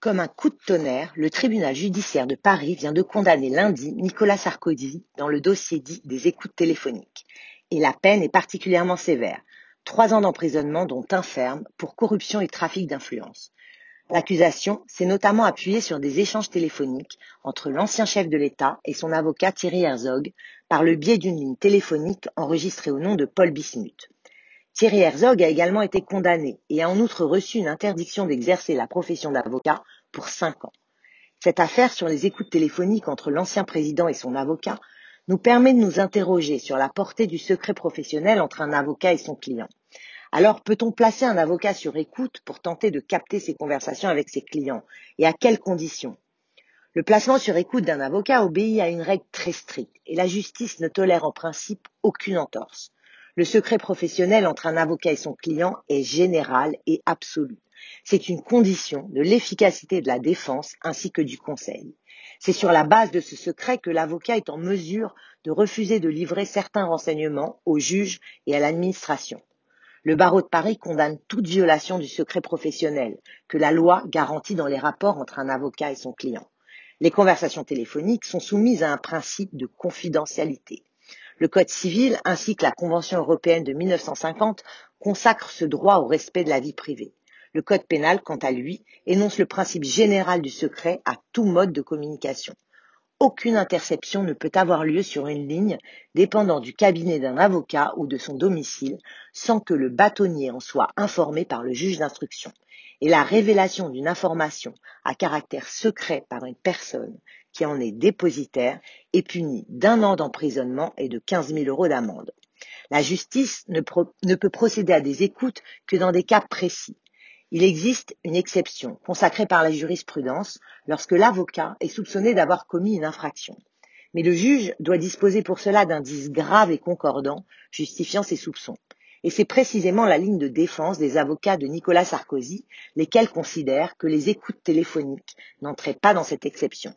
Comme un coup de tonnerre, le tribunal judiciaire de Paris vient de condamner lundi Nicolas Sarkozy dans le dossier dit des écoutes téléphoniques. Et la peine est particulièrement sévère. Trois ans d'emprisonnement dont un ferme pour corruption et trafic d'influence. L'accusation s'est notamment appuyée sur des échanges téléphoniques entre l'ancien chef de l'État et son avocat Thierry Herzog par le biais d'une ligne téléphonique enregistrée au nom de Paul Bismuth. Thierry Herzog a également été condamné et a en outre reçu une interdiction d'exercer la profession d'avocat pour cinq ans. Cette affaire sur les écoutes téléphoniques entre l'ancien président et son avocat nous permet de nous interroger sur la portée du secret professionnel entre un avocat et son client. Alors, peut-on placer un avocat sur écoute pour tenter de capter ses conversations avec ses clients Et à quelles conditions? Le placement sur écoute d'un avocat obéit à une règle très stricte et la justice ne tolère en principe aucune entorse. Le secret professionnel entre un avocat et son client est général et absolu. C'est une condition de l'efficacité de la défense ainsi que du conseil. C'est sur la base de ce secret que l'avocat est en mesure de refuser de livrer certains renseignements au juge et à l'administration. Le barreau de Paris condamne toute violation du secret professionnel que la loi garantit dans les rapports entre un avocat et son client. Les conversations téléphoniques sont soumises à un principe de confidentialité. Le Code civil ainsi que la Convention européenne de 1950 consacrent ce droit au respect de la vie privée. Le Code pénal, quant à lui, énonce le principe général du secret à tout mode de communication. Aucune interception ne peut avoir lieu sur une ligne dépendant du cabinet d'un avocat ou de son domicile sans que le bâtonnier en soit informé par le juge d'instruction. Et la révélation d'une information à caractère secret par une personne qui en est dépositaire est puni d'un an d'emprisonnement et de 15 000 euros d'amende. La justice ne, peut procéder à des écoutes que dans des cas précis. Il existe une exception consacrée par la jurisprudence lorsque l'avocat est soupçonné d'avoir commis une infraction. Mais le juge doit disposer pour cela d'indices graves et concordants justifiant ses soupçons. Et c'est précisément la ligne de défense des avocats de Nicolas Sarkozy, lesquels considèrent que les écoutes téléphoniques n'entraient pas dans cette exception.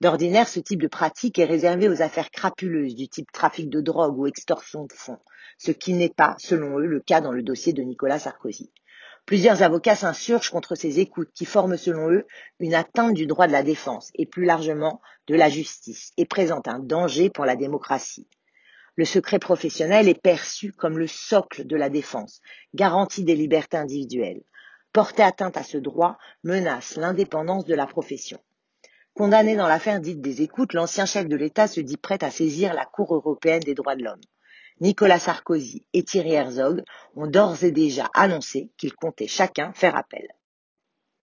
D'ordinaire, ce type de pratique est réservé aux affaires crapuleuses du type trafic de drogue ou extorsion de fonds, ce qui n'est pas, selon eux, le cas dans le dossier de Nicolas Sarkozy. Plusieurs avocats s'insurgent contre ces écoutes qui forment, selon eux, une atteinte du droit de la défense et plus largement de la justice et présentent un danger pour la démocratie. Le secret professionnel est perçu comme le socle de la défense, garantie des libertés individuelles. Porter atteinte à ce droit menace l'indépendance de la profession. Condamné dans l'affaire dite des écoutes, l'ancien chef de l'État se dit prêt à saisir la Cour européenne des droits de l'homme. Nicolas Sarkozy et Thierry Herzog ont d'ores et déjà annoncé qu'ils comptaient chacun faire appel.